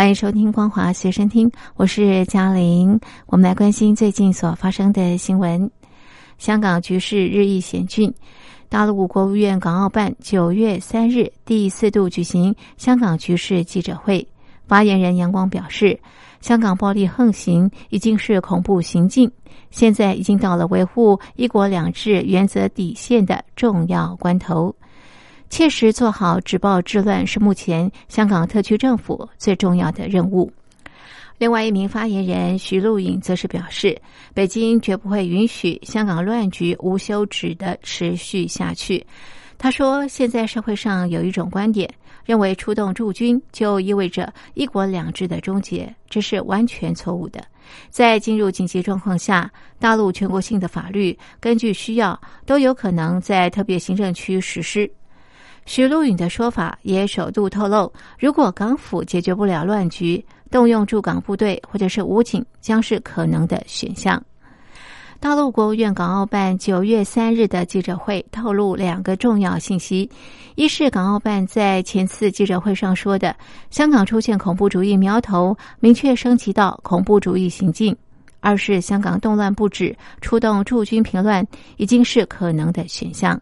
欢迎收听《光华随身听》，我是嘉玲。我们来关心最近所发生的新闻。香港局势日益险峻，大陆国务院港澳办九月三日第四度举行香港局势记者会，发言人杨光表示，香港暴力横行已经是恐怖行径，现在已经到了维护一国两制原则底线的重要关头。切实做好止暴制乱是目前香港特区政府最重要的任务。另外一名发言人徐露颖则是表示，北京绝不会允许香港乱局无休止的持续下去。他说，现在社会上有一种观点，认为出动驻军就意味着一国两制的终结，这是完全错误的。在进入紧急状况下，大陆全国性的法律根据需要都有可能在特别行政区实施。徐露颖的说法也首度透露，如果港府解决不了乱局，动用驻港部队或者是武警将是可能的选项。大陆国务院港澳办九月三日的记者会透露两个重要信息：一是港澳办在前次记者会上说的，香港出现恐怖主义苗头，明确升级到恐怖主义行径；二是香港动乱不止，出动驻军平乱已经是可能的选项。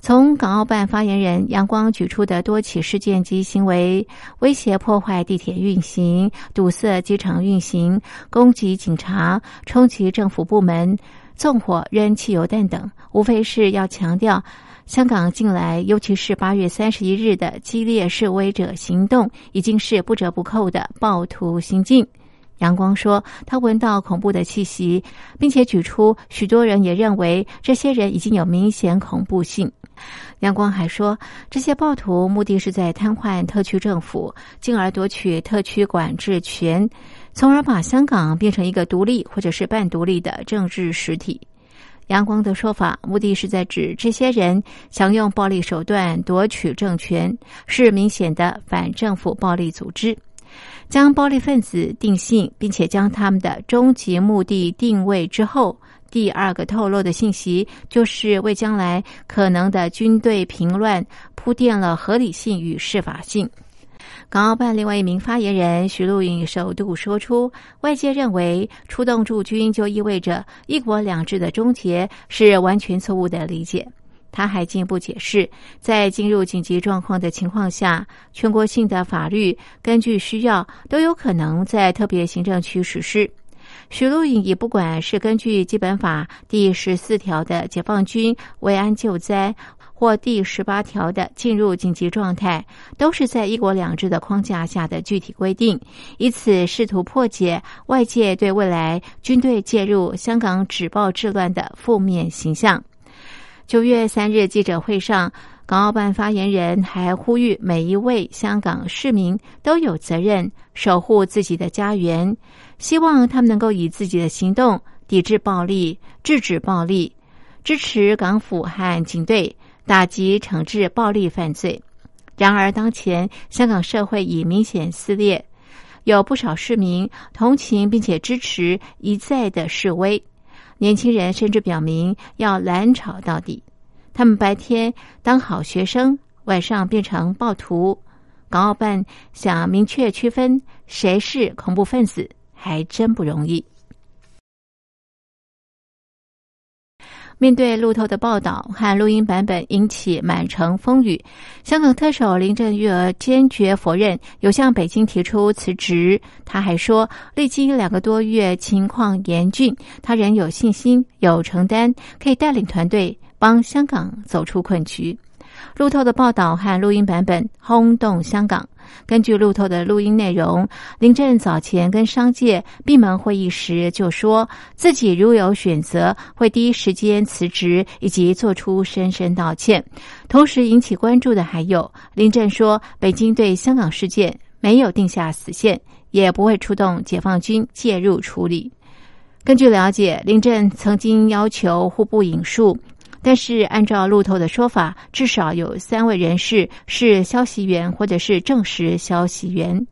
从港澳办发言人杨光举出的多起事件及行为，威胁破坏地铁运行、堵塞机场运行、攻击警察、冲击政府部门、纵火扔汽油弹等，无非是要强调香港近来，尤其是八月三十一日的激烈示威者行动，已经是不折不扣的暴徒行径。杨光说，他闻到恐怖的气息，并且举出许多人也认为这些人已经有明显恐怖性。杨光还说，这些暴徒目的是在瘫痪特区政府，进而夺取特区管制权，从而把香港变成一个独立或者是半独立的政治实体。杨光的说法，目的是在指这些人想用暴力手段夺取政权，是明显的反政府暴力组织。将暴力分子定性，并且将他们的终极目的定位之后，第二个透露的信息就是为将来可能的军队平乱铺垫了合理性与适法性。港澳办另外一名发言人徐露颖首度说出，外界认为出动驻军就意味着一国两制的终结，是完全错误的理解。他还进一步解释，在进入紧急状况的情况下，全国性的法律根据需要都有可能在特别行政区实施。徐露颖也不管是根据基本法第十四条的解放军维安救灾，或第十八条的进入紧急状态，都是在一国两制的框架下的具体规定，以此试图破解外界对未来军队介入香港止暴制乱的负面形象。九月三日记者会上，港澳办发言人还呼吁每一位香港市民都有责任守护自己的家园，希望他们能够以自己的行动抵制暴力、制止暴力，支持港府和警队打击惩治暴力犯罪。然而，当前香港社会已明显撕裂，有不少市民同情并且支持一再的示威。年轻人甚至表明要拦吵到底，他们白天当好学生，晚上变成暴徒。港澳办想明确区分谁是恐怖分子，还真不容易。面对路透的报道和录音版本引起满城风雨，香港特首林郑月娥坚决否认有向北京提出辞职。他还说，历经两个多月情况严峻，他仍有信心、有承担，可以带领团队帮香港走出困局。路透的报道和录音版本轰动香港。根据路透的录音内容，林郑早前跟商界闭门会议时就说自己如有选择，会第一时间辞职，以及做出深深道歉。同时引起关注的还有，林郑说北京对香港事件没有定下死线，也不会出动解放军介入处理。根据了解，林郑曾经要求互不引述，但是按照路透的说法，至少有三位人士是消息源或者是证实消息源。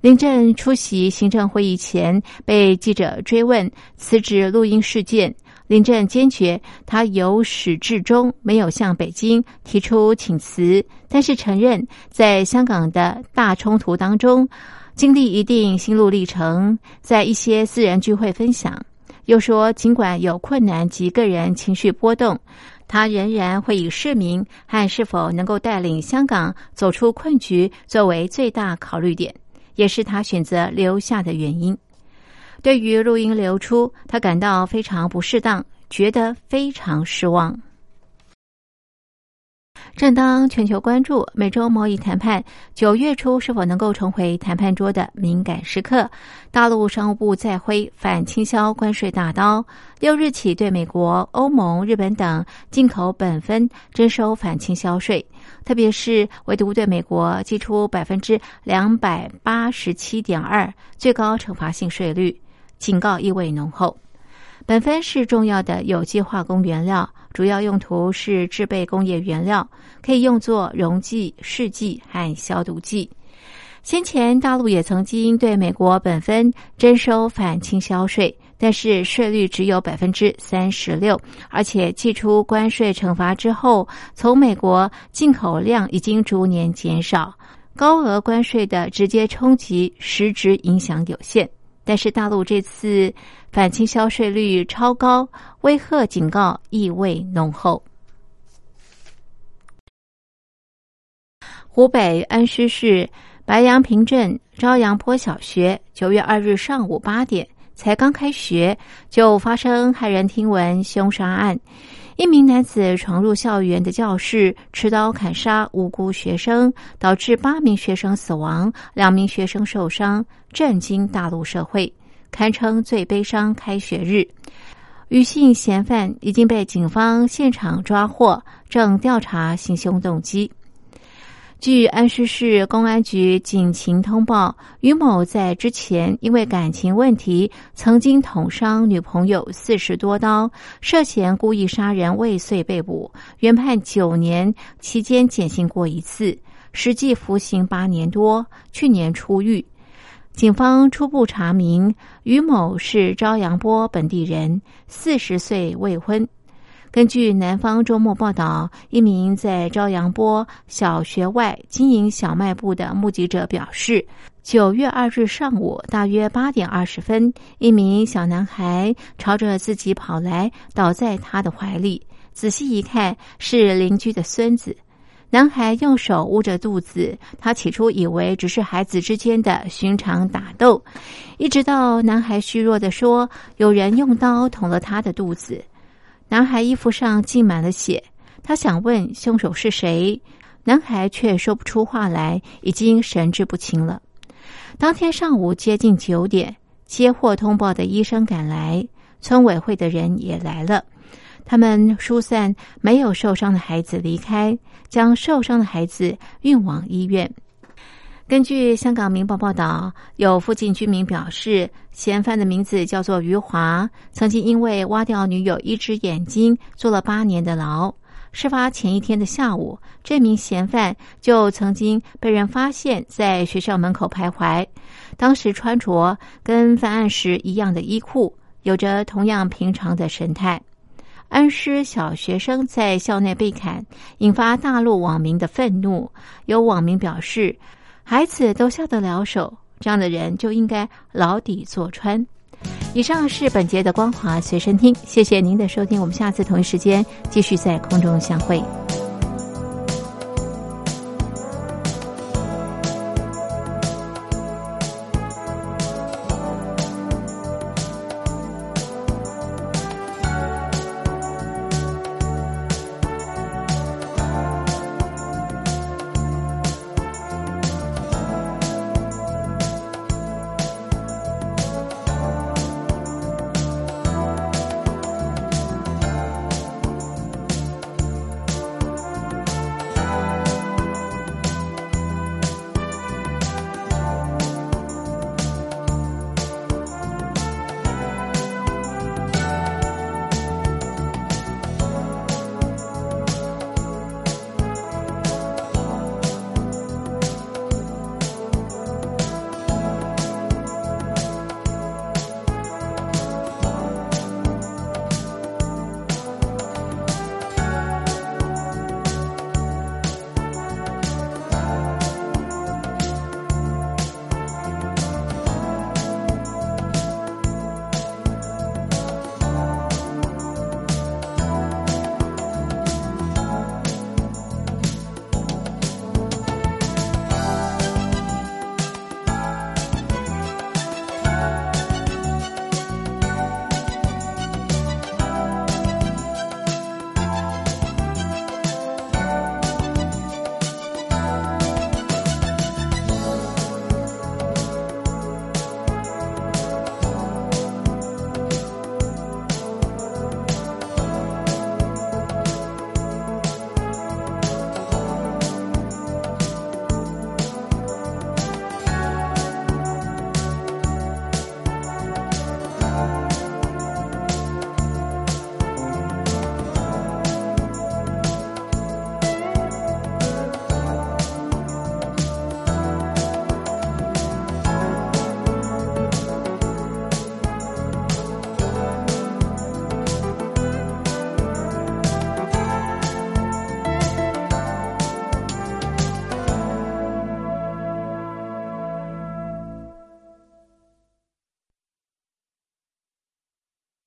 林郑出席行政会议前，被记者追问辞职录音事件。林郑坚决，他由始至终没有向北京提出请辞，但是承认在香港的大冲突当中经历一定心路历程，在一些私人聚会分享。又说，尽管有困难及个人情绪波动，他仍然会以市民和是否能够带领香港走出困局作为最大考虑点。也是他选择留下的原因。对于录音流出，他感到非常不适当，觉得非常失望。正当全球关注美洲贸易谈判九月初是否能够重回谈判桌的敏感时刻，大陆商务部再挥反倾销关税大刀，六日起对美国、欧盟、日本等进口本分征收反倾销税，特别是唯独对美国寄出百分之两百八十七点二最高惩罚性税率，警告意味浓厚。苯酚是重要的有机化工原料，主要用途是制备工业原料，可以用作溶剂、试剂和消毒剂。先前大陆也曾经对美国苯酚征收反倾销税，但是税率只有百分之三十六，而且寄出关税惩罚之后，从美国进口量已经逐年减少，高额关税的直接冲击实质影响有限。但是大陆这次反倾销税率超高，威吓警告意味浓厚。湖北恩施市白杨坪镇朝阳坡小学九月二日上午八点才刚开学，就发生骇人听闻凶杀案。一名男子闯入校园的教室，持刀砍杀无辜学生，导致八名学生死亡，两名学生受伤，震惊大陆社会，堪称最悲伤开学日。女性嫌犯已经被警方现场抓获，正调查行凶动机。据安市市公安局警情通报，于某在之前因为感情问题，曾经捅伤女朋友四十多刀，涉嫌故意杀人未遂被捕，原判九年，期间减刑过一次，实际服刑八年多，去年出狱。警方初步查明，于某是朝阳坡本地人，四十岁，未婚。根据南方周末报道，一名在朝阳坡小学外经营小卖部的目击者表示，九月二日上午大约八点二十分，一名小男孩朝着自己跑来，倒在他的怀里。仔细一看，是邻居的孙子。男孩用手捂着肚子，他起初以为只是孩子之间的寻常打斗，一直到男孩虚弱的说：“有人用刀捅了他的肚子。”男孩衣服上浸满了血，他想问凶手是谁，男孩却说不出话来，已经神志不清了。当天上午接近九点，接获通报的医生赶来，村委会的人也来了，他们疏散没有受伤的孩子离开，将受伤的孩子运往医院。根据香港《明报》报道，有附近居民表示，嫌犯的名字叫做余华，曾经因为挖掉女友一只眼睛坐了八年的牢。事发前一天的下午，这名嫌犯就曾经被人发现在学校门口徘徊，当时穿着跟犯案时一样的衣裤，有着同样平常的神态。恩施小学生在校内被砍，引发大陆网民的愤怒。有网民表示。孩子都下得了手，这样的人就应该牢底坐穿。以上是本节的光华随身听，谢谢您的收听，我们下次同一时间继续在空中相会。